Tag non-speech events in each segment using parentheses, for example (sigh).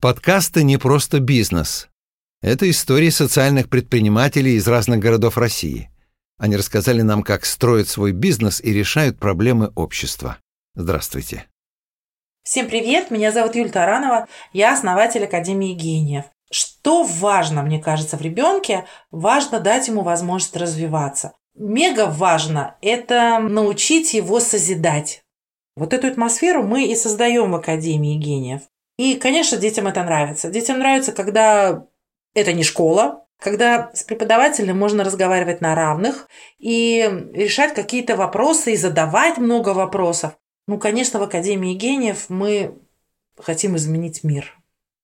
Подкасты не просто бизнес. Это истории социальных предпринимателей из разных городов России. Они рассказали нам, как строят свой бизнес и решают проблемы общества. Здравствуйте. Всем привет, меня зовут Юль Таранова, я основатель Академии гениев. Что важно, мне кажется, в ребенке? Важно дать ему возможность развиваться. Мега важно – это научить его созидать. Вот эту атмосферу мы и создаем в Академии гениев. И, конечно, детям это нравится. Детям нравится, когда это не школа, когда с преподавателем можно разговаривать на равных и решать какие-то вопросы и задавать много вопросов. Ну, конечно, в Академии гениев мы хотим изменить мир.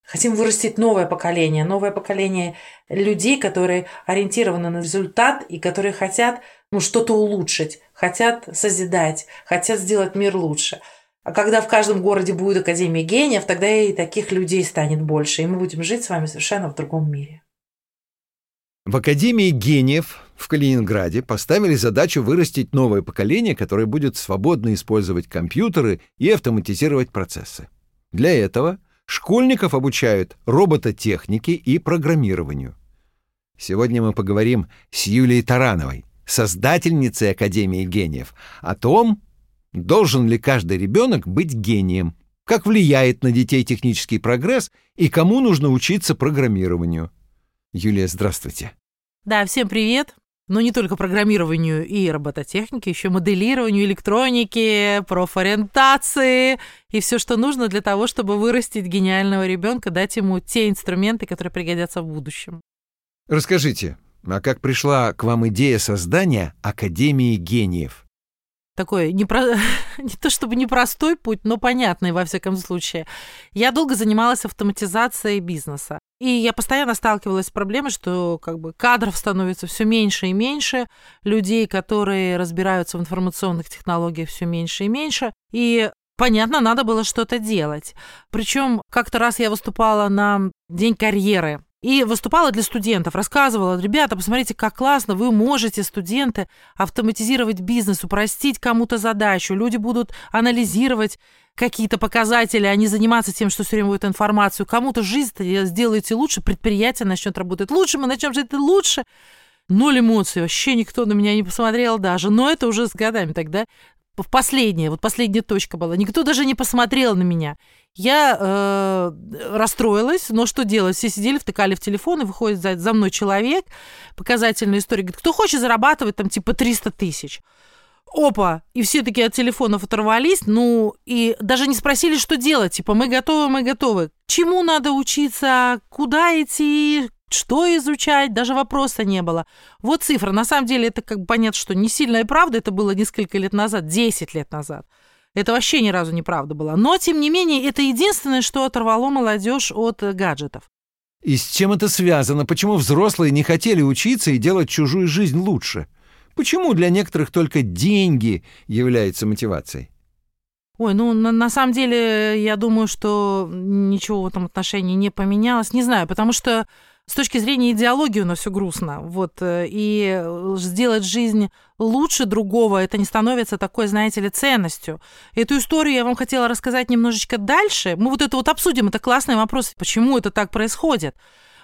Хотим вырастить новое поколение, новое поколение людей, которые ориентированы на результат и которые хотят ну, что-то улучшить, хотят созидать, хотят сделать мир лучше – а когда в каждом городе будет Академия гениев, тогда и таких людей станет больше, и мы будем жить с вами совершенно в другом мире. В Академии гениев в Калининграде поставили задачу вырастить новое поколение, которое будет свободно использовать компьютеры и автоматизировать процессы. Для этого школьников обучают робототехнике и программированию. Сегодня мы поговорим с Юлией Тарановой, создательницей Академии гениев, о том, Должен ли каждый ребенок быть гением? Как влияет на детей технический прогресс и кому нужно учиться программированию? Юлия, здравствуйте. Да, всем привет. Но не только программированию и робототехнике, еще моделированию, электроники, профориентации и все, что нужно для того, чтобы вырастить гениального ребенка, дать ему те инструменты, которые пригодятся в будущем. Расскажите, а как пришла к вам идея создания Академии гениев? Такой не, про... (laughs) не то чтобы непростой путь, но понятный во всяком случае. Я долго занималась автоматизацией бизнеса. И я постоянно сталкивалась с проблемой, что как бы кадров становится все меньше и меньше, людей, которые разбираются в информационных технологиях, все меньше и меньше. И понятно, надо было что-то делать. Причем как-то раз я выступала на День карьеры и выступала для студентов, рассказывала, ребята, посмотрите, как классно, вы можете, студенты, автоматизировать бизнес, упростить кому-то задачу, люди будут анализировать какие-то показатели, а не заниматься тем, что все время будет информацию. Кому-то жизнь сделаете лучше, предприятие начнет работать лучше, мы начнем жить лучше. Ноль эмоций, вообще никто на меня не посмотрел даже. Но это уже с годами тогда в последняя, вот последняя точка была. Никто даже не посмотрел на меня. Я э, расстроилась, но что делать? Все сидели, втыкали в телефон, и выходит за, за мной человек, показательная история, говорит, кто хочет зарабатывать там типа 300 тысяч? Опа! И все таки от телефонов оторвались, ну, и даже не спросили, что делать. Типа, мы готовы, мы готовы. Чему надо учиться, куда идти, что изучать, даже вопроса не было. Вот цифра. На самом деле это как бы понятно, что не сильная правда, это было несколько лет назад, 10 лет назад. Это вообще ни разу не правда было. Но, тем не менее, это единственное, что оторвало молодежь от э, гаджетов. И с чем это связано? Почему взрослые не хотели учиться и делать чужую жизнь лучше? Почему для некоторых только деньги являются мотивацией? Ой, ну на, на самом деле я думаю, что ничего в этом отношении не поменялось. Не знаю, потому что с точки зрения идеологии у нас все грустно. Вот, э, и сделать жизнь лучше другого, это не становится такой, знаете ли, ценностью. Эту историю я вам хотела рассказать немножечко дальше. Мы вот это вот обсудим, это классный вопрос, почему это так происходит.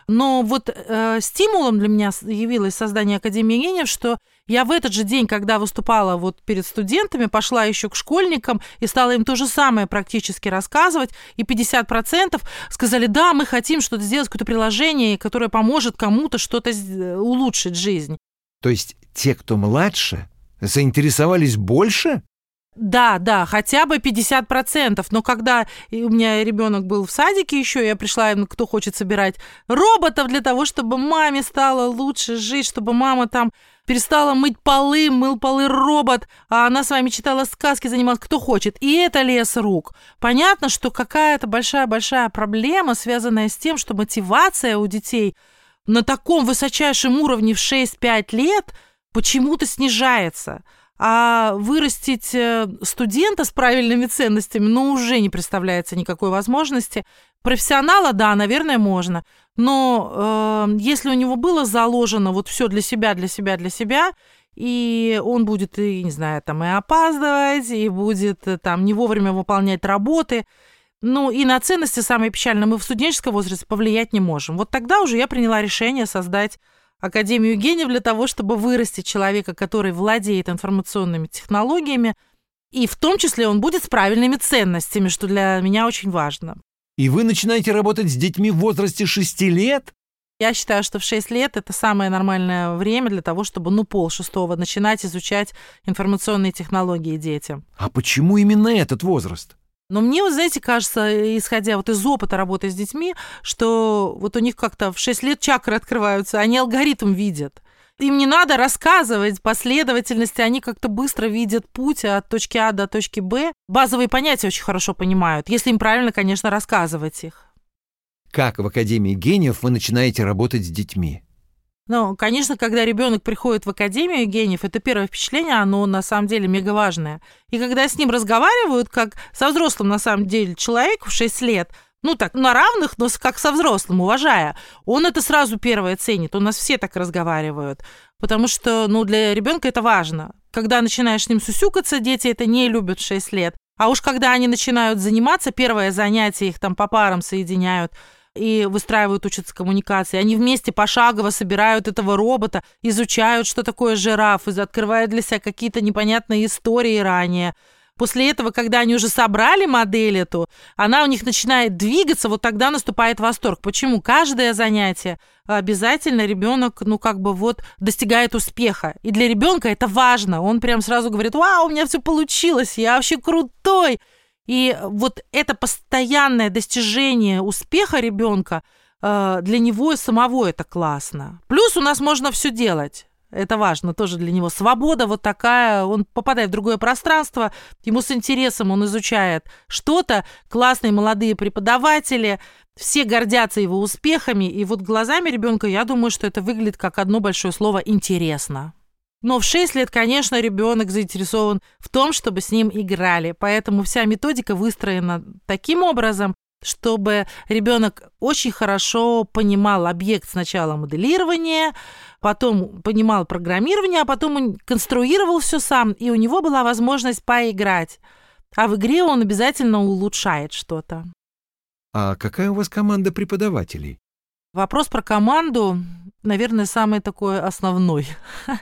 Но вот э, стимулом для меня явилось создание Академии гениев, что я в этот же день, когда выступала вот перед студентами, пошла еще к школьникам и стала им то же самое практически рассказывать, и 50% сказали, да, мы хотим что-то сделать, какое-то приложение, которое поможет кому-то что-то улучшить жизнь. То есть те, кто младше, заинтересовались больше? Да, да, хотя бы 50%. Но когда у меня ребенок был в садике еще, я пришла кто хочет собирать роботов для того, чтобы маме стало лучше жить, чтобы мама там перестала мыть полы, мыл полы робот, а она с вами читала сказки, занималась кто хочет. И это лес рук. Понятно, что какая-то большая-большая проблема, связанная с тем, что мотивация у детей на таком высочайшем уровне в 6-5 лет почему-то снижается а вырастить э, студента с правильными ценностями, ну, уже не представляется никакой возможности. Профессионала, да, наверное, можно, но э, если у него было заложено вот все для себя, для себя, для себя, и он будет, и, не знаю, там и опаздывать, и будет э, там не вовремя выполнять работы, Ну и на ценности, самое печальное, мы в студенческом возрасте повлиять не можем. Вот тогда уже я приняла решение создать Академию гениев для того, чтобы вырастить человека, который владеет информационными технологиями, и в том числе он будет с правильными ценностями, что для меня очень важно. И вы начинаете работать с детьми в возрасте 6 лет? Я считаю, что в 6 лет это самое нормальное время для того, чтобы, ну, пол шестого начинать изучать информационные технологии детям. А почему именно этот возраст? Но мне, вот, знаете, кажется, исходя вот из опыта работы с детьми, что вот у них как-то в 6 лет чакры открываются, они алгоритм видят. Им не надо рассказывать последовательности, они как-то быстро видят путь от точки А до точки Б. Базовые понятия очень хорошо понимают, если им правильно, конечно, рассказывать их. Как в Академии гениев вы начинаете работать с детьми? Ну, конечно, когда ребенок приходит в Академию гениев, это первое впечатление, оно на самом деле мега важное. И когда с ним разговаривают, как со взрослым на самом деле человек в 6 лет, ну так, на равных, но как со взрослым, уважая, он это сразу первое ценит. У нас все так разговаривают. Потому что, ну, для ребенка это важно. Когда начинаешь с ним сусюкаться, дети это не любят в 6 лет. А уж когда они начинают заниматься, первое занятие их там по парам соединяют – и выстраивают, учатся коммуникации. Они вместе пошагово собирают этого робота, изучают, что такое жираф, и открывают для себя какие-то непонятные истории ранее. После этого, когда они уже собрали модель эту, она у них начинает двигаться, вот тогда наступает восторг. Почему? Каждое занятие обязательно ребенок, ну, как бы вот достигает успеха. И для ребенка это важно. Он прям сразу говорит, вау, у меня все получилось, я вообще крутой. И вот это постоянное достижение успеха ребенка э, для него самого это классно. Плюс у нас можно все делать. Это важно тоже для него. Свобода вот такая, он попадает в другое пространство, ему с интересом он изучает что-то, классные молодые преподаватели, все гордятся его успехами, и вот глазами ребенка я думаю, что это выглядит как одно большое слово «интересно». Но в 6 лет, конечно, ребенок заинтересован в том, чтобы с ним играли. Поэтому вся методика выстроена таким образом, чтобы ребенок очень хорошо понимал объект сначала моделирования, потом понимал программирование, а потом он конструировал все сам, и у него была возможность поиграть. А в игре он обязательно улучшает что-то. А какая у вас команда преподавателей? Вопрос про команду наверное, самый такой основной. (laughs)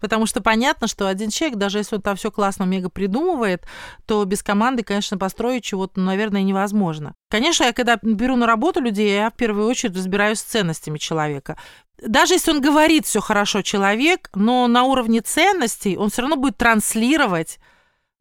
Потому что понятно, что один человек, даже если он там все классно мега придумывает, то без команды, конечно, построить чего-то, наверное, невозможно. Конечно, я когда беру на работу людей, я в первую очередь разбираюсь с ценностями человека. Даже если он говорит все хорошо человек, но на уровне ценностей он все равно будет транслировать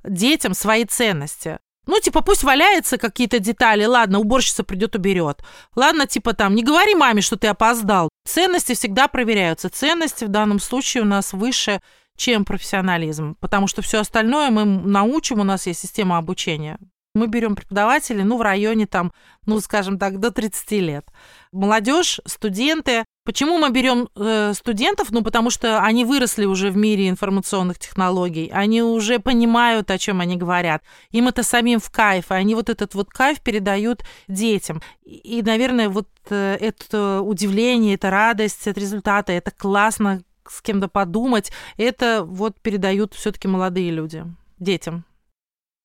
детям свои ценности. Ну, типа, пусть валяются какие-то детали. Ладно, уборщица придет, уберет. Ладно, типа там, не говори маме, что ты опоздал. Ценности всегда проверяются. Ценности в данном случае у нас выше, чем профессионализм, потому что все остальное мы научим, у нас есть система обучения. Мы берем преподавателей, ну, в районе там, ну, скажем так, до 30 лет. Молодежь, студенты. Почему мы берем э, студентов? Ну, потому что они выросли уже в мире информационных технологий. Они уже понимают, о чем они говорят. Им это самим в кайф. И они вот этот вот кайф передают детям. И, наверное, вот э, это удивление, это радость от результата, это классно с кем-то подумать, это вот передают все-таки молодые люди детям.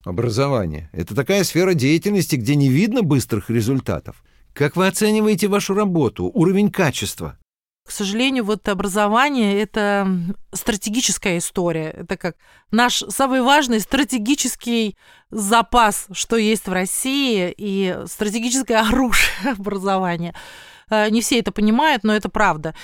Образование — это такая сфера деятельности, где не видно быстрых результатов. Как вы оцениваете вашу работу, уровень качества? К сожалению, вот образование — это стратегическая история. Это как наш самый важный стратегический запас, что есть в России, и стратегическое (laughs) оружие образования. Э, не все это понимают, но это правда.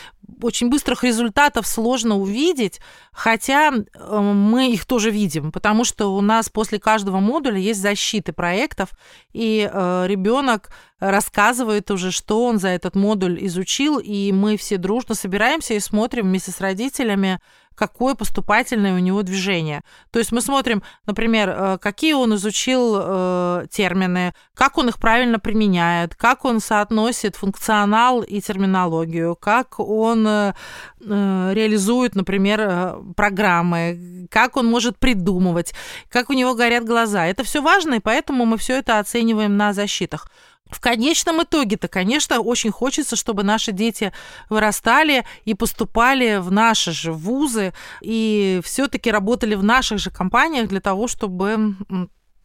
Очень быстрых результатов сложно увидеть, хотя э, мы их тоже видим, потому что у нас после каждого модуля есть защиты проектов, и э, ребенок рассказывает уже, что он за этот модуль изучил, и мы все дружно собираемся и смотрим вместе с родителями, какое поступательное у него движение. То есть мы смотрим, например, э, какие он изучил э, термины, как он их правильно применяет, как он соотносит функционал и терминологию, как он э, реализует, например, программы, как он может придумывать, как у него горят глаза. Это все важно, и поэтому мы все это оцениваем на защитах. В конечном итоге-то, конечно, очень хочется, чтобы наши дети вырастали и поступали в наши же вузы и все-таки работали в наших же компаниях для того, чтобы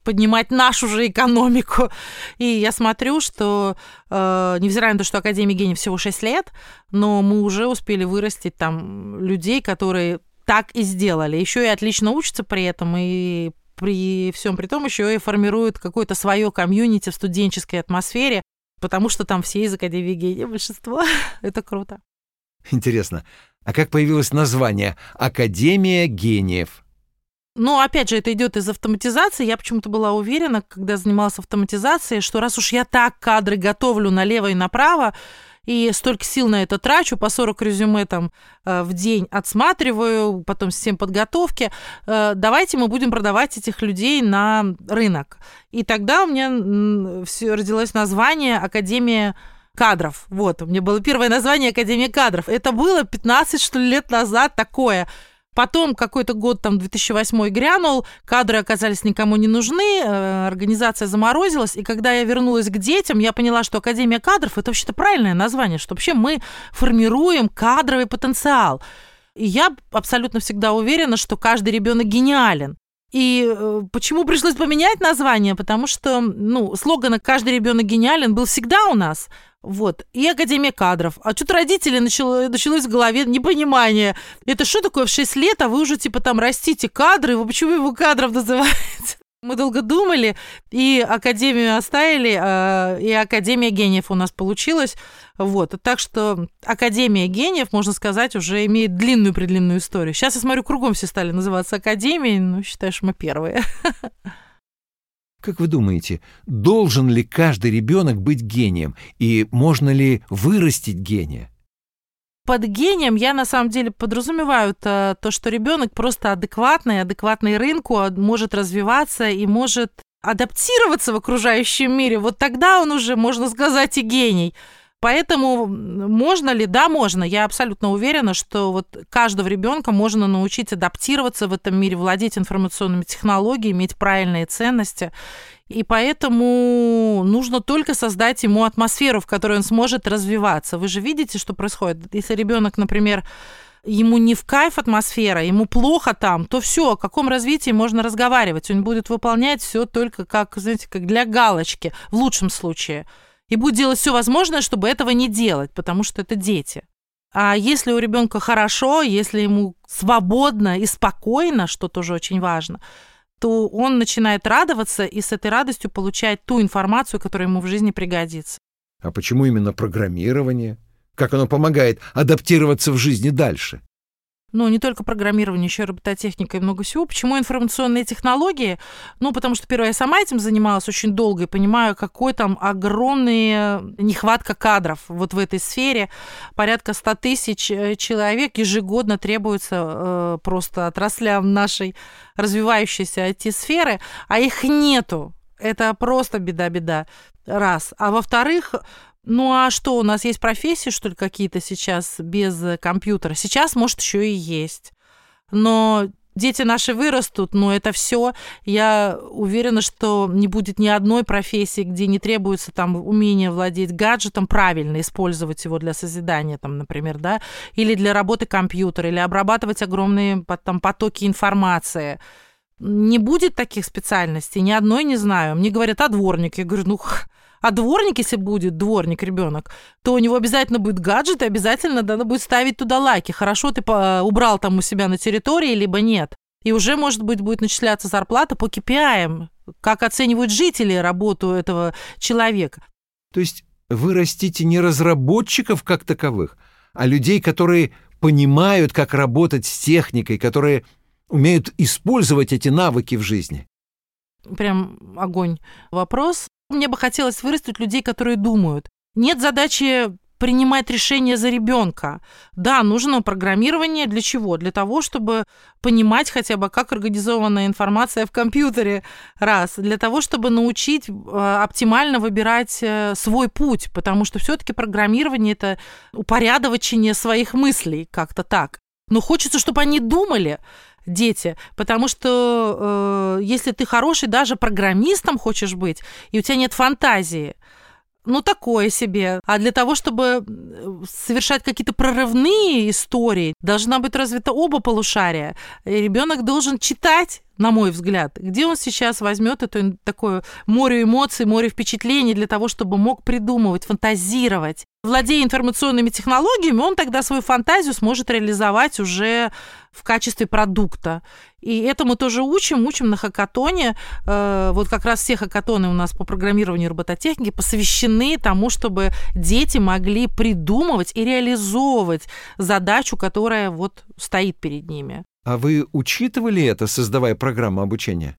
поднимать нашу же экономику. И я смотрю, что, э, невзирая на то, что Академия гений всего 6 лет, но мы уже успели вырастить там людей, которые так и сделали. Еще и отлично учатся при этом, и при всем при том еще и формируют какое-то свое комьюнити в студенческой атмосфере, потому что там все из Академии гения большинство. (laughs) Это круто. Интересно, а как появилось название «Академия гениев»? Ну, опять же, это идет из автоматизации. Я почему-то была уверена, когда занималась автоматизацией, что раз уж я так кадры готовлю налево и направо, и столько сил на это трачу, по 40 резюме там э, в день отсматриваю, потом систем подготовки, э, давайте мы будем продавать этих людей на рынок. И тогда у меня все родилось название Академия кадров. Вот, у меня было первое название Академия кадров. Это было 15, что ли, лет назад такое. Потом какой-то год, там, 2008 грянул, кадры оказались никому не нужны, э, организация заморозилась, и когда я вернулась к детям, я поняла, что Академия кадров – это вообще-то правильное название, что вообще мы формируем кадровый потенциал. И я абсолютно всегда уверена, что каждый ребенок гениален. И э, почему пришлось поменять название? Потому что, ну, слоган «Каждый ребенок гениален» был всегда у нас. Вот. И Академия кадров. А что-то родители начало, началось в голове непонимание. Это что такое в 6 лет, а вы уже типа там растите кадры, вы почему его кадров называете? (laughs) Мы долго думали, и Академию оставили, а, и Академия гениев у нас получилась. Вот. Так что Академия гениев, можно сказать, уже имеет длинную-предлинную историю. Сейчас я смотрю, кругом все стали называться Академией, ну, считаешь, мы первые. (laughs) Как вы думаете, должен ли каждый ребенок быть гением? И можно ли вырастить гения? Под гением я на самом деле подразумеваю то, то что ребенок просто адекватный, адекватный рынку, а, может развиваться и может адаптироваться в окружающем мире. Вот тогда он уже, можно сказать, и гений. Поэтому можно ли? Да, можно. Я абсолютно уверена, что вот каждого ребенка можно научить адаптироваться в этом мире, владеть информационными технологиями, иметь правильные ценности. И поэтому нужно только создать ему атмосферу, в которой он сможет развиваться. Вы же видите, что происходит. Если ребенок, например, ему не в кайф атмосфера, ему плохо там, то все, о каком развитии можно разговаривать. Он будет выполнять все только как, знаете, как для галочки, в лучшем случае и будет делать все возможное, чтобы этого не делать, потому что это дети. А если у ребенка хорошо, если ему свободно и спокойно, что тоже очень важно, то он начинает радоваться и с этой радостью получает ту информацию, которая ему в жизни пригодится. А почему именно программирование? Как оно помогает адаптироваться в жизни дальше? Ну, не только программирование, еще и робототехника и много всего. Почему информационные технологии? Ну, потому что, первое, я сама этим занималась очень долго и понимаю, какой там огромная нехватка кадров вот в этой сфере. Порядка 100 тысяч э, человек ежегодно требуется э, просто отраслям нашей развивающейся IT-сферы, а их нету. Это просто беда-беда. Раз. А во-вторых, ну а что, у нас есть профессии, что ли, какие-то сейчас без компьютера? Сейчас, может, еще и есть. Но дети наши вырастут, но это все. Я уверена, что не будет ни одной профессии, где не требуется там умение владеть гаджетом, правильно использовать его для созидания, там, например, да, или для работы компьютера, или обрабатывать огромные там, потоки информации. Не будет таких специальностей, ни одной не знаю. Мне говорят, а дворник? Я говорю, ну, а дворник, если будет дворник ребенок, то у него обязательно будет гаджет, и обязательно надо будет ставить туда лайки. Хорошо ты убрал там у себя на территории, либо нет. И уже, может быть, будет начисляться зарплата по KPI, как оценивают жители работу этого человека. То есть вы растите не разработчиков как таковых, а людей, которые понимают, как работать с техникой, которые умеют использовать эти навыки в жизни. Прям огонь вопрос. Мне бы хотелось вырастить людей, которые думают. Нет задачи принимать решения за ребенка. Да, нужно программирование для чего? Для того, чтобы понимать хотя бы, как организована информация в компьютере. Раз. Для того, чтобы научить э, оптимально выбирать э, свой путь, потому что все-таки программирование это упорядочение своих мыслей, как-то так. Но хочется, чтобы они думали дети, потому что э, если ты хороший даже программистом хочешь быть, и у тебя нет фантазии, ну, такое себе. А для того, чтобы совершать какие-то прорывные истории, должна быть развита оба полушария. Ребенок должен читать на мой взгляд, где он сейчас возьмет это такое море эмоций, море впечатлений для того, чтобы мог придумывать, фантазировать. Владея информационными технологиями, он тогда свою фантазию сможет реализовать уже в качестве продукта. И это мы тоже учим, учим на хакатоне. Э, вот как раз все хакатоны у нас по программированию робототехники посвящены тому, чтобы дети могли придумывать и реализовывать задачу, которая вот стоит перед ними. А вы учитывали это, создавая программу обучения?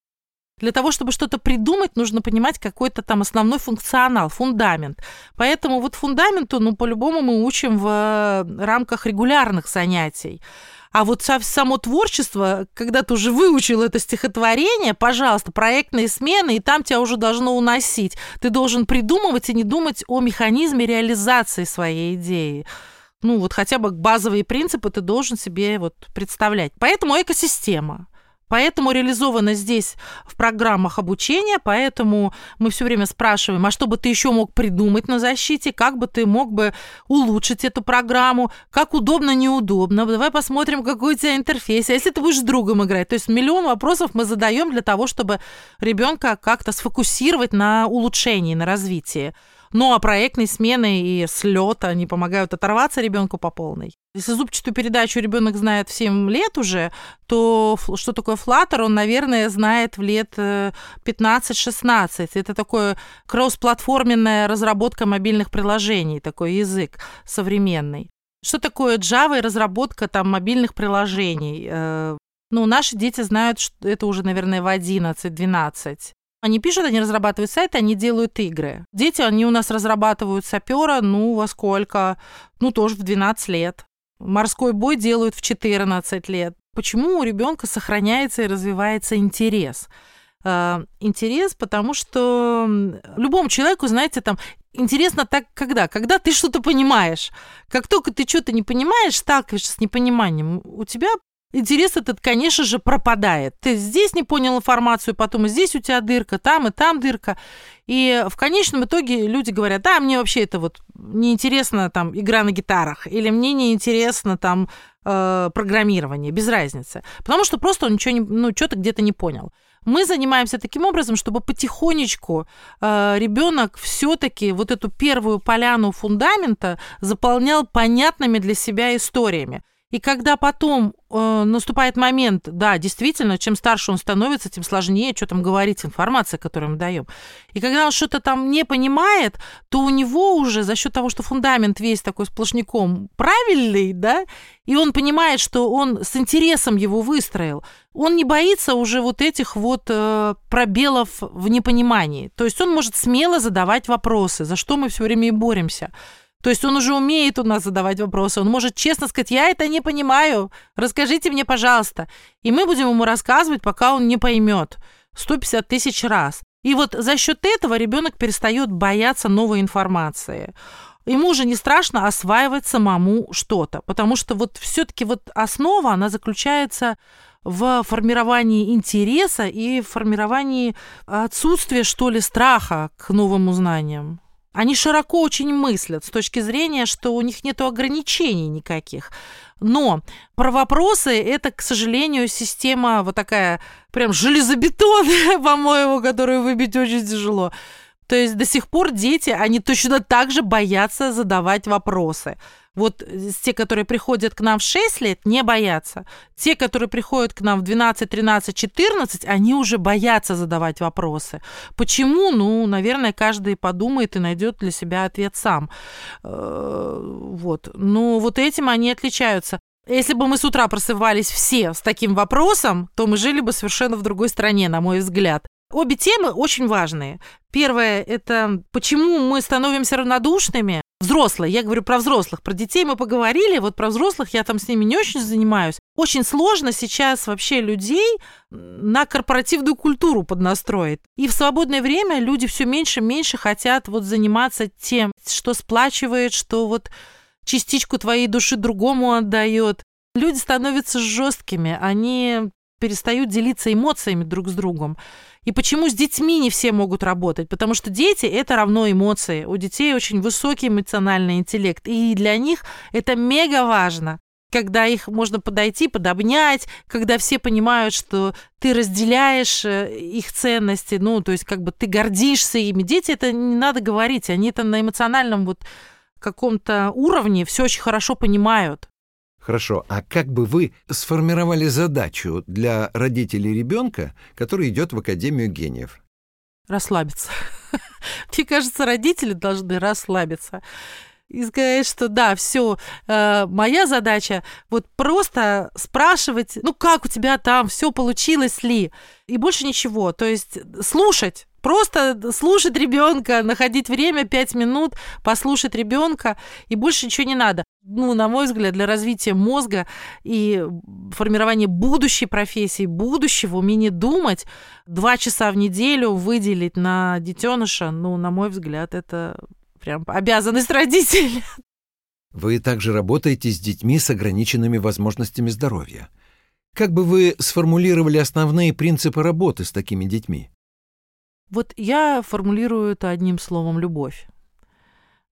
Для того, чтобы что-то придумать, нужно понимать какой-то там основной функционал, фундамент. Поэтому вот фундаменту, ну, по-любому мы учим в э, рамках регулярных занятий. А вот само творчество, когда ты уже выучил это стихотворение, пожалуйста, проектные смены, и там тебя уже должно уносить. Ты должен придумывать и не думать о механизме реализации своей идеи ну, вот хотя бы базовые принципы ты должен себе вот представлять. Поэтому экосистема. Поэтому реализовано здесь в программах обучения, поэтому мы все время спрашиваем, а что бы ты еще мог придумать на защите, как бы ты мог бы улучшить эту программу, как удобно, неудобно, давай посмотрим, какой у тебя интерфейс, а если ты будешь с другом играть. То есть миллион вопросов мы задаем для того, чтобы ребенка как-то сфокусировать на улучшении, на развитии. Ну, а проектные смены и слет, они помогают оторваться ребенку по полной. Если зубчатую передачу ребенок знает в 7 лет уже, то что такое Flutter, он, наверное, знает в лет 15-16. Э, Это такое кроссплатформенная разработка мобильных приложений, такой язык современный. Что такое Java и разработка там мобильных приложений? Э, ну, наши дети знают, что это уже, наверное, в 11-12. Они пишут, они разрабатывают сайты, они делают игры. Дети, они у нас разрабатывают сапера, ну, во сколько? Ну, тоже в 12 лет. Морской бой делают в 14 лет. Почему у ребенка сохраняется и развивается интерес? Э, интерес, потому что любому человеку, знаете, там интересно так, когда? Когда ты что-то понимаешь. Как только ты что-то не понимаешь, сталкиваешься с непониманием, у тебя интерес этот, конечно же, пропадает. Ты здесь не понял информацию, потом и здесь у тебя дырка, там и там дырка. И в конечном итоге люди говорят, да, мне вообще это вот неинтересно там игра на гитарах, или мне неинтересно там э, программирование, без разницы. Потому что просто он ничего не, ну, что-то где-то не понял. Мы занимаемся таким образом, чтобы потихонечку э, ребенок все-таки вот эту первую поляну фундамента заполнял понятными для себя историями. И когда потом э, наступает момент, да, действительно, чем старше он становится, тем сложнее что там говорить, информация, которую мы даем. И когда он что-то там не понимает, то у него уже за счет того, что фундамент весь такой сплошняком правильный, да, и он понимает, что он с интересом его выстроил, он не боится уже вот этих вот э, пробелов в непонимании. То есть он может смело задавать вопросы, за что мы все время и боремся. То есть он уже умеет у нас задавать вопросы. Он может честно сказать, я это не понимаю, расскажите мне, пожалуйста. И мы будем ему рассказывать, пока он не поймет. 150 тысяч раз. И вот за счет этого ребенок перестает бояться новой информации. Ему уже не страшно осваивать самому что-то, потому что вот все-таки вот основа, она заключается в формировании интереса и формировании отсутствия, что ли, страха к новым знаниям. Они широко очень мыслят с точки зрения, что у них нет ограничений никаких. Но про вопросы это, к сожалению, система вот такая прям железобетонная, (laughs) по-моему, которую выбить очень тяжело. То есть до сих пор дети, они точно так же боятся задавать вопросы. Вот те, которые приходят к нам в 6 лет, не боятся. Те, которые приходят к нам в 12, 13, 14, они уже боятся задавать вопросы. Почему? Ну, наверное, каждый подумает и найдет для себя ответ сам. Э, вот. Но вот этим они отличаются. Если бы мы с утра просыпались все с таким вопросом, то мы жили бы совершенно в другой стране, на мой взгляд. Обе темы очень важные. Первое – это почему мы становимся равнодушными. Взрослые, я говорю про взрослых, про детей мы поговорили, вот про взрослых я там с ними не очень занимаюсь. Очень сложно сейчас вообще людей на корпоративную культуру поднастроить. И в свободное время люди все меньше и меньше хотят вот заниматься тем, что сплачивает, что вот частичку твоей души другому отдает. Люди становятся жесткими, они перестают делиться эмоциями друг с другом. И почему с детьми не все могут работать? Потому что дети — это равно эмоции. У детей очень высокий эмоциональный интеллект. И для них это мега важно когда их можно подойти, подобнять, когда все понимают, что ты разделяешь э, их ценности, ну, то есть как бы ты гордишься ими. Дети это не надо говорить, они это на эмоциональном вот каком-то уровне все очень хорошо понимают. Хорошо, а как бы вы сформировали задачу для родителей ребенка, который идет в Академию гениев? Расслабиться. (laughs) Мне кажется, родители должны расслабиться и сказать, что да, все, э, моя задача вот просто спрашивать, ну как у тебя там, все получилось ли, и больше ничего. То есть слушать, просто слушать ребенка, находить время 5 минут, послушать ребенка, и больше ничего не надо. Ну, на мой взгляд, для развития мозга и формирования будущей профессии, будущего, умения думать, два часа в неделю выделить на детеныша, ну, на мой взгляд, это прям обязанность родителя. Вы также работаете с детьми с ограниченными возможностями здоровья. Как бы вы сформулировали основные принципы работы с такими детьми? Вот я формулирую это одним словом «любовь».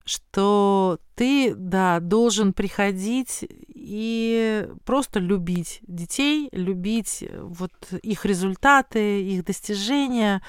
Что ты, да, должен приходить и просто любить детей, любить вот их результаты, их достижения,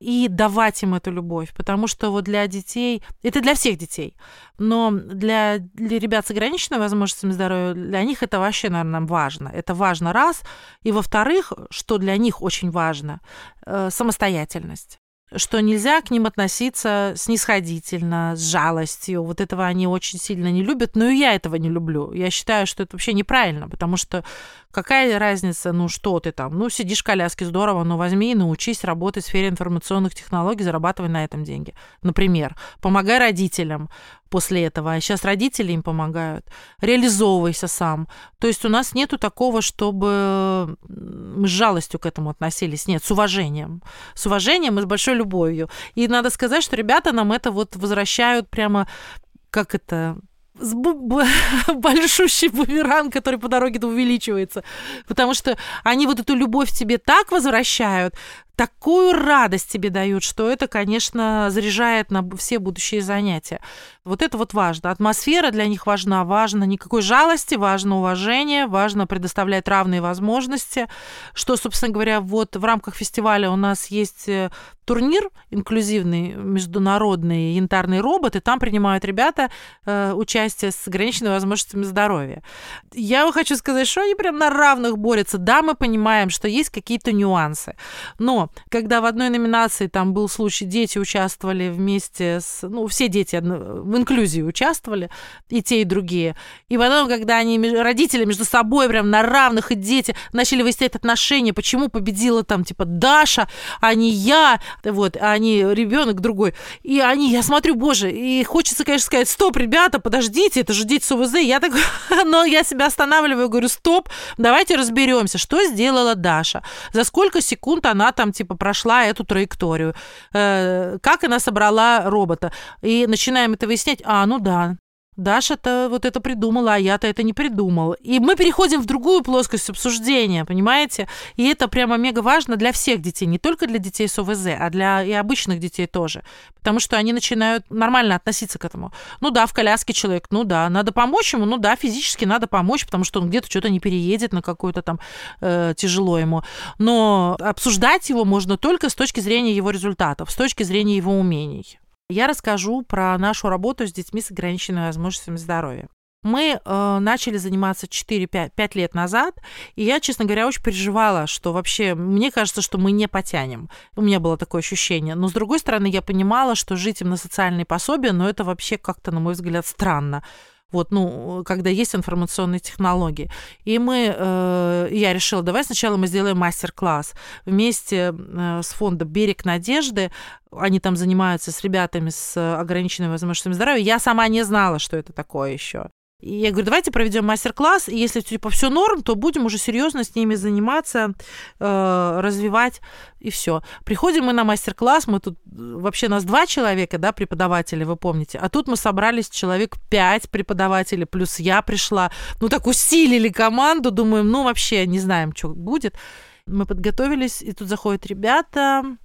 и давать им эту любовь, потому что вот для детей, это для всех детей, но для, для ребят с ограниченными возможностями здоровья, для них это вообще, наверное, важно. Это важно раз, и во-вторых, что для них очень важно, э, самостоятельность что нельзя к ним относиться снисходительно, с жалостью. Вот этого они очень сильно не любят, но и я этого не люблю. Я считаю, что это вообще неправильно, потому что какая разница, ну что ты там, ну сидишь в коляске, здорово, но возьми и научись работать в сфере информационных технологий, зарабатывай на этом деньги. Например, помогай родителям, после этого, а сейчас родители им помогают. Реализовывайся сам. То есть у нас нету такого, чтобы мы с жалостью к этому относились. Нет, с уважением. С уважением и с большой любовью. И надо сказать, что ребята нам это вот возвращают прямо как это с (laughs) большущий бумеранг, который по дороге увеличивается. Потому что они вот эту любовь тебе так возвращают, такую радость тебе дают, что это, конечно, заряжает на все будущие занятия. Вот это вот важно. Атмосфера для них важна. Важно никакой жалости, важно уважение, важно предоставлять равные возможности. Что, собственно говоря, вот в рамках фестиваля у нас есть э, турнир инклюзивный, международный янтарный робот, и там принимают ребята э, участие с ограниченными возможностями здоровья. Я хочу сказать, что они прям на равных борются. Да, мы понимаем, что есть какие-то нюансы, но когда в одной номинации там был случай, дети участвовали вместе с... Ну, все дети в инклюзии участвовали, и те, и другие. И потом, когда они, родители между собой прям на равных, и дети начали выяснять отношения, почему победила там, типа, Даша, а не я, вот, а не ребенок другой. И они, я смотрю, боже, и хочется, конечно, сказать, стоп, ребята, подождите, это же дети с ОВЗ. Я так, (laughs) но я себя останавливаю, говорю, стоп, давайте разберемся, что сделала Даша, за сколько секунд она там типа, прошла эту траекторию, э, как она собрала робота. И начинаем это выяснять, а, ну да, Даша-то вот это придумала, а я-то это не придумал. И мы переходим в другую плоскость обсуждения, понимаете? И это прямо мега важно для всех детей, не только для детей с ОВЗ, а для и обычных детей тоже. Потому что они начинают нормально относиться к этому. Ну да, в коляске человек, ну да, надо помочь ему, ну да, физически надо помочь, потому что он где-то что-то не переедет на какое-то там э, тяжело ему. Но обсуждать его можно только с точки зрения его результатов, с точки зрения его умений. Я расскажу про нашу работу с детьми с ограниченными возможностями здоровья. Мы э, начали заниматься 4-5 лет назад, и я, честно говоря, очень переживала, что вообще, мне кажется, что мы не потянем. У меня было такое ощущение. Но, с другой стороны, я понимала, что жить им на социальные пособия, но это вообще как-то, на мой взгляд, странно вот, ну, когда есть информационные технологии. И мы, э, я решила, давай сначала мы сделаем мастер-класс вместе э, с фондом «Берег надежды». Они там занимаются с ребятами с ограниченными возможностями здоровья. Я сама не знала, что это такое еще. И я говорю, давайте проведем мастер-класс, и если типа все норм, то будем уже серьезно с ними заниматься, э, развивать и все. Приходим мы на мастер-класс, мы тут вообще нас два человека, да, преподаватели, вы помните, а тут мы собрались человек пять преподавателей, плюс я пришла, ну так усилили команду, думаем, ну вообще не знаем, что будет. Мы подготовились, и тут заходят ребята,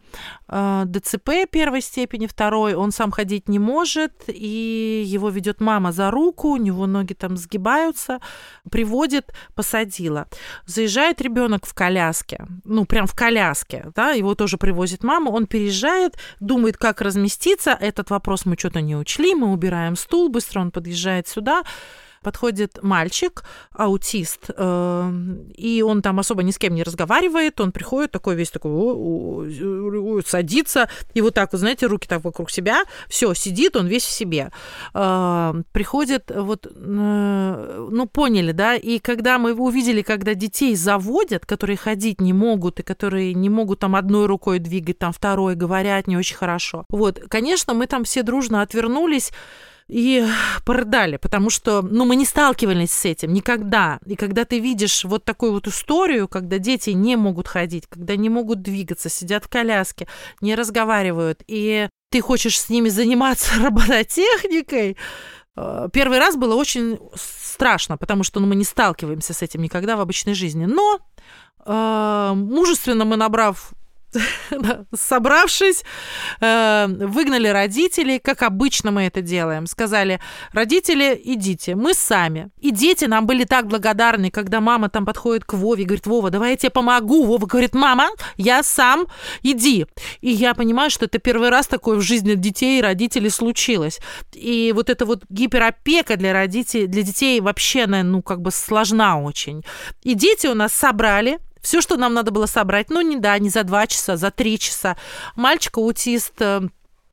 э, ДЦП первой степени, второй, он сам ходить не может, и его ведет мама за руку, у него ноги там сгибаются, приводит, посадила. Заезжает ребенок в коляске, ну прям в коляске, да, его тоже привозит мама, он переезжает, думает, как разместиться, этот вопрос мы что-то не учли, мы убираем стул, быстро он подъезжает сюда, подходит мальчик, аутист, э, и он там особо ни с кем не разговаривает, он приходит такой весь такой, садится, и вот так вот, знаете, руки так вокруг себя, все, сидит, он весь в себе. Э, приходит, вот, э, ну, поняли, да, и когда мы увидели, когда детей заводят, которые ходить не могут, и которые не могут там одной рукой двигать, там второй, говорят не очень хорошо. Вот, конечно, мы там все дружно отвернулись, и порыдали, потому что, ну, мы не сталкивались с этим никогда. И когда ты видишь вот такую вот историю, когда дети не могут ходить, когда не могут двигаться, сидят в коляске, не разговаривают, и ты хочешь с ними заниматься (laughs) робототехникой, э, Первый раз было очень страшно, потому что ну, мы не сталкиваемся с этим никогда в обычной жизни. Но э, мужественно мы, набрав (laughs) собравшись, э, выгнали родителей, как обычно мы это делаем. Сказали, родители, идите, мы сами. И дети нам были так благодарны, когда мама там подходит к Вове и говорит, Вова, давай я тебе помогу. Вова говорит, мама, я сам, иди. И я понимаю, что это первый раз такое в жизни детей и родителей случилось. И вот эта вот гиперопека для родителей, для детей вообще, ну, как бы сложна очень. И дети у нас собрали все, что нам надо было собрать, ну, не да, не за два часа, за три часа. Мальчик-аутист э,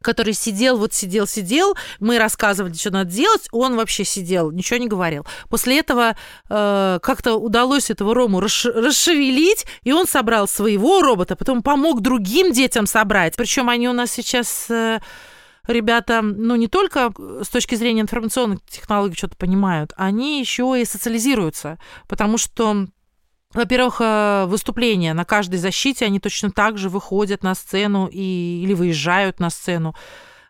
который сидел, вот сидел, сидел, мы рассказывали, что надо делать, он вообще сидел, ничего не говорил. После этого э, как-то удалось этого Рому расшевелить, и он собрал своего робота, потом помог другим детям собрать. Причем они у нас сейчас... Э, ребята, ну, не только с точки зрения информационных технологий что-то понимают, они еще и социализируются, потому что во-первых, э, выступления на каждой защите, они точно так же выходят на сцену и, или выезжают на сцену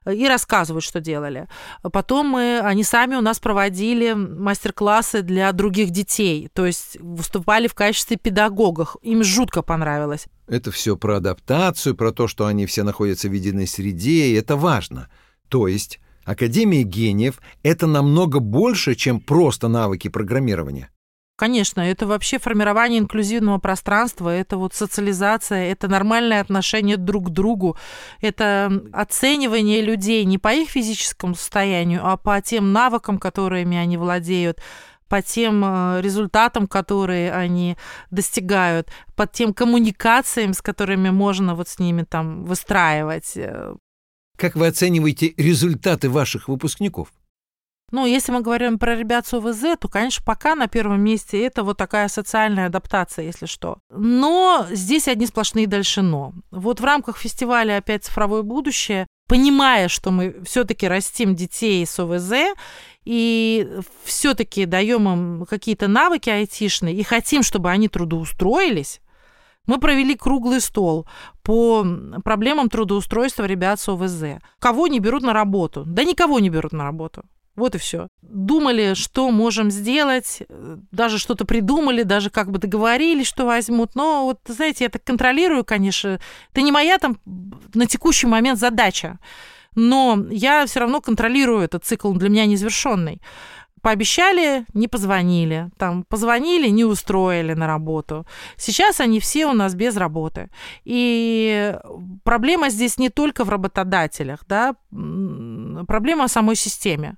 и рассказывают, что делали. Потом мы, они сами у нас проводили мастер-классы для других детей, то есть выступали в качестве педагогов. Им жутко понравилось. Это все про адаптацию, про то, что они все находятся в единой среде, и это важно. То есть Академия гениев — это намного больше, чем просто навыки программирования. Конечно, это вообще формирование инклюзивного пространства, это вот социализация, это нормальное отношение друг к другу, это оценивание людей не по их физическому состоянию, а по тем навыкам, которыми они владеют, по тем э, результатам, которые они достигают, по тем коммуникациям, с которыми можно вот с ними там выстраивать. Э. Как вы оцениваете результаты ваших выпускников? Ну, если мы говорим про ребят с ОВЗ, то, конечно, пока на первом месте это вот такая социальная адаптация, если что. Но здесь одни сплошные дальше но. Вот в рамках фестиваля «Опять цифровое будущее», понимая, что мы все-таки растим детей с ОВЗ, и все-таки даем им какие-то навыки айтишные, и хотим, чтобы они трудоустроились, мы провели круглый стол по проблемам трудоустройства ребят с ОВЗ. Кого не берут на работу? Да никого не берут на работу. Вот и все. Думали, что можем сделать, даже что-то придумали, даже как бы договорились, что возьмут. Но вот, знаете, я так контролирую, конечно. Это не моя там на текущий момент задача. Но я все равно контролирую этот цикл, он для меня незавершенный. Пообещали, не позвонили. Там позвонили, не устроили на работу. Сейчас они все у нас без работы. И проблема здесь не только в работодателях, да, проблема в самой системе.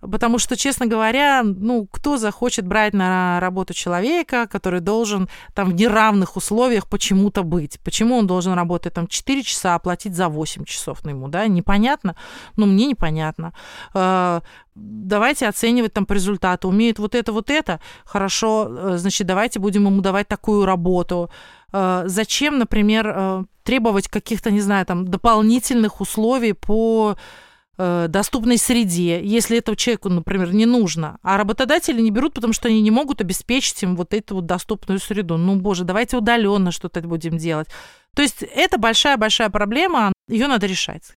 Потому что, честно говоря, ну, кто захочет брать на работу человека, который должен там в неравных условиях почему-то быть? Почему он должен работать там 4 часа, а платить за 8 часов на ему, да? Непонятно? Ну, мне непонятно. А, давайте оценивать там по результату. Умеет вот это, вот это, хорошо, э, значит, давайте будем ему давать такую работу. А, зачем, например, э, требовать каких-то, не знаю, там, дополнительных условий по э, доступной среде, если этого человеку, например, не нужно. А работодатели не берут, потому что они не могут обеспечить им вот эту вот доступную среду. Ну, боже, давайте удаленно что-то будем делать. То есть это большая-большая проблема, ее надо решать.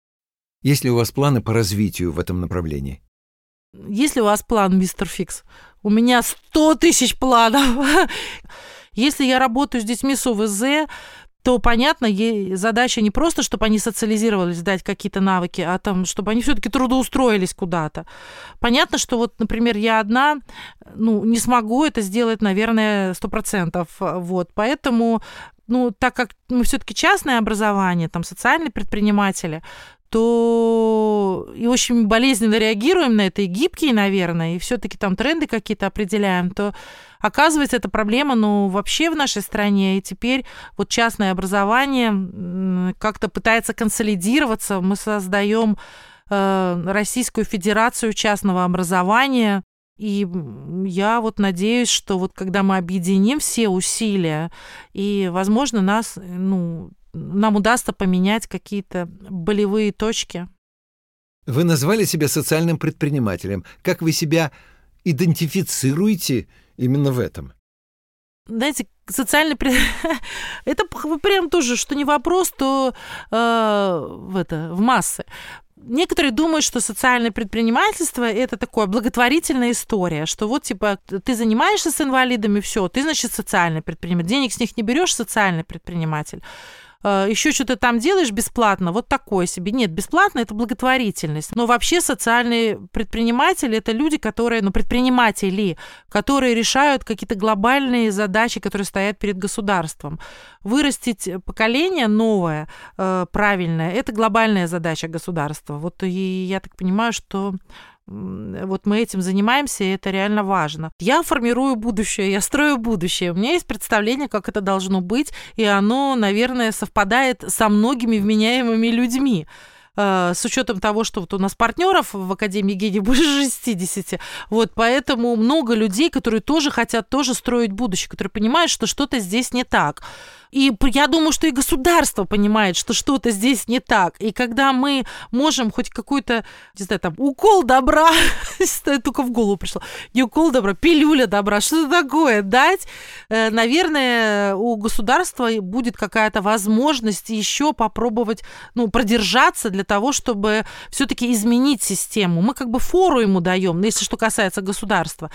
Есть ли у вас планы по развитию в этом направлении? Если у вас план, мистер Фикс, у меня 100 тысяч планов. (laughs) Если я работаю с детьми с ОВЗ, то понятно, задача не просто, чтобы они социализировались, дать какие-то навыки, а там, чтобы они все-таки трудоустроились куда-то. Понятно, что вот, например, я одна, ну, не смогу это сделать, наверное, сто процентов. Вот, поэтому ну, так как мы все-таки частное образование, там, социальные предприниматели, то и очень болезненно реагируем на это, и гибкие, наверное, и все-таки там тренды какие-то определяем, то оказывается, эта проблема, ну, вообще в нашей стране, и теперь вот частное образование как-то пытается консолидироваться, мы создаем э, Российскую Федерацию частного образования, и я вот надеюсь, что вот когда мы объединим все усилия, и, возможно, нас, ну, нам удастся поменять какие-то болевые точки. Вы назвали себя социальным предпринимателем. Как вы себя идентифицируете именно в этом? Знаете, социальный... (laughs) это прям тоже, что не вопрос, то э, в, это, в массы. Некоторые думают, что социальное предпринимательство это такое благотворительная история, что вот типа ты занимаешься с инвалидами, все, ты значит социальный предприниматель, денег с них не берешь, социальный предприниматель. Э, еще что-то там делаешь бесплатно, вот такое себе. Нет, бесплатно это благотворительность. Но вообще социальные предприниматели это люди, которые, ну, предприниматели, которые решают какие-то глобальные задачи, которые стоят перед государством. Вырастить поколение новое, э, правильное, это глобальная задача государства. Вот и я так понимаю, что вот мы этим занимаемся, и это реально важно. Я формирую будущее, я строю будущее. У меня есть представление, как это должно быть, и оно, наверное, совпадает со многими вменяемыми людьми э, с учетом того, что вот у нас партнеров в Академии гений больше 60. Вот поэтому много людей, которые тоже хотят тоже строить будущее, которые понимают, что что-то здесь не так. И я думаю, что и государство понимает, что что-то здесь не так. И когда мы можем хоть какой-то, не знаю, там, укол добра, (laughs) только в голову пришло, не укол добра, пилюля добра, что-то такое дать, э, наверное, у государства будет какая-то возможность еще попробовать, ну, продержаться для того, чтобы все-таки изменить систему. Мы как бы фору ему даем, если что касается государства.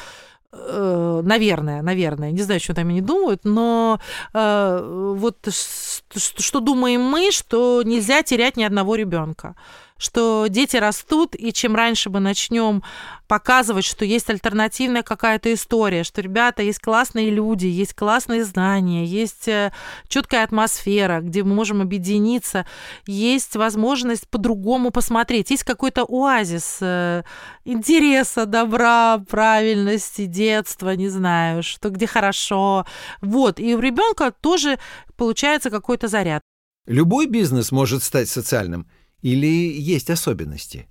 Э, наверное, наверное, не знаю, что там они думают, но э, вот что, что думаем мы, что нельзя терять ни одного ребенка что дети растут, и чем раньше мы начнем показывать, что есть альтернативная какая-то история, что, ребята, есть классные люди, есть классные знания, есть э, четкая атмосфера, где мы можем объединиться, есть возможность по-другому посмотреть, есть какой-то оазис э, интереса, добра, правильности, детства, не знаю, что где хорошо. Вот, и у ребенка тоже получается какой-то заряд. Любой бизнес может стать социальным – или есть особенности?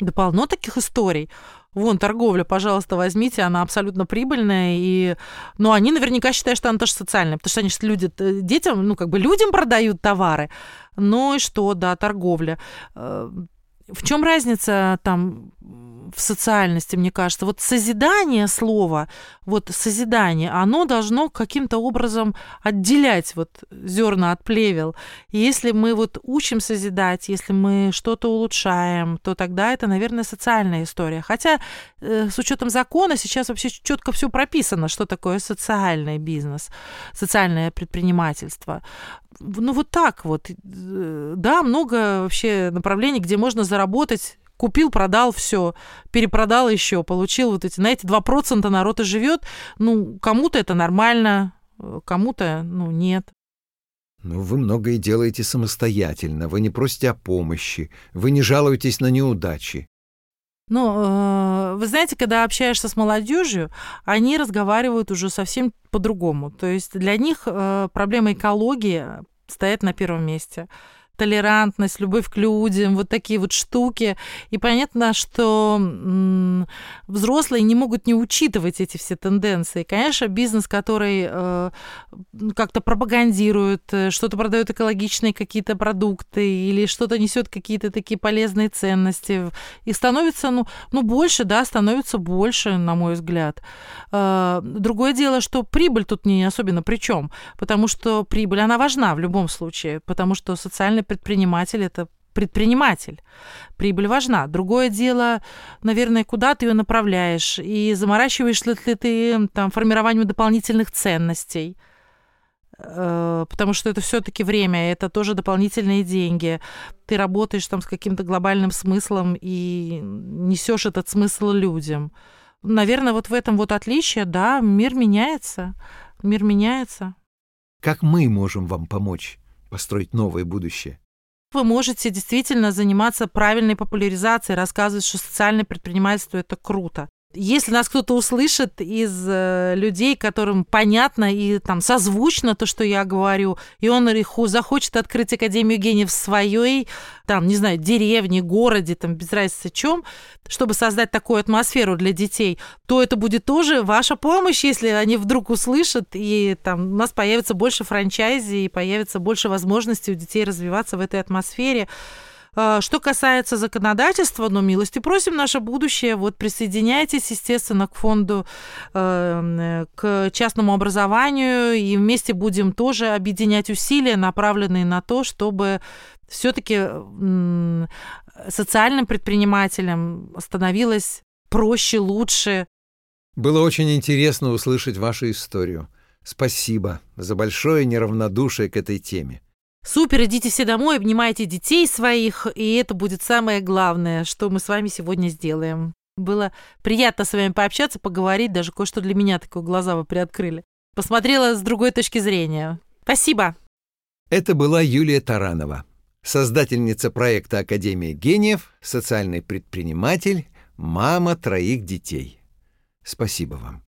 Да полно таких историй. Вон, торговля, пожалуйста, возьмите, она абсолютно прибыльная. И... Но они наверняка считают, что она тоже социальная, потому что они же люди, детям, ну, как бы людям продают товары. Ну и что, да, торговля. В чем разница там в социальности, мне кажется. Вот созидание слова, вот созидание, оно должно каким-то образом отделять вот зерна от плевел. И если мы вот учим созидать, если мы что-то улучшаем, то тогда это, наверное, социальная история. Хотя э, с учетом закона сейчас вообще четко все прописано, что такое социальный бизнес, социальное предпринимательство. Ну вот так вот. Э, да, много вообще направлений, где можно заработать купил, продал, все, перепродал еще, получил вот эти, на эти 2% народ и живет. Ну, кому-то это нормально, кому-то, ну, нет. Ну, вы многое делаете самостоятельно, вы не просите о помощи, вы не жалуетесь на неудачи. Ну, э, вы знаете, когда общаешься с молодежью, они разговаривают уже совсем по-другому. То есть для них э, проблема экологии стоит на первом месте толерантность, любовь к людям, вот такие вот штуки. И понятно, что взрослые не могут не учитывать эти все тенденции. Конечно, бизнес, который э, как-то пропагандирует, э, что-то продает экологичные какие-то продукты или что-то несет какие-то такие полезные ценности, их становится, ну, ну больше, да, становится больше, на мой взгляд. Э, другое дело, что прибыль тут не особенно при чем, потому что прибыль, она важна в любом случае, потому что социальный предприниматель это предприниматель. Прибыль важна. Другое дело, наверное, куда ты ее направляешь и заморачиваешь ли ты там формированием дополнительных ценностей э, потому что это все-таки время, это тоже дополнительные деньги. Ты работаешь там с каким-то глобальным смыслом и несешь этот смысл людям. Наверное, вот в этом вот отличие, да, мир меняется, мир меняется. Как мы можем вам помочь построить новое будущее? Вы можете действительно заниматься правильной популяризацией, рассказывать, что социальное предпринимательство это круто. Если нас кто-то услышит из э, людей, которым понятно и там созвучно то, что я говорю, и он захочет открыть Академию гениев в своей, там, не знаю, деревне, городе, там, без разницы чем, чтобы создать такую атмосферу для детей, то это будет тоже ваша помощь, если они вдруг услышат, и там у нас появится больше франчайзи, и появится больше возможностей у детей развиваться в этой атмосфере. А, что касается законодательства, ну, милости просим, наше будущее. Вот присоединяйтесь, естественно, к фонду, э, к частному образованию, и вместе будем тоже объединять усилия, направленные на то, чтобы все-таки социальным предпринимателям становилось проще, лучше. Было очень интересно услышать вашу историю. Спасибо за большое неравнодушие к этой теме. Супер, идите все домой, обнимайте детей своих, и это будет самое главное, что мы с вами сегодня сделаем. Было приятно с вами пообщаться, поговорить, даже кое-что для меня такое глаза вы приоткрыли. Посмотрела с другой точки зрения. Спасибо. Это была Юлия Таранова, создательница проекта Академия гениев, социальный предприниматель, мама троих детей. Спасибо вам.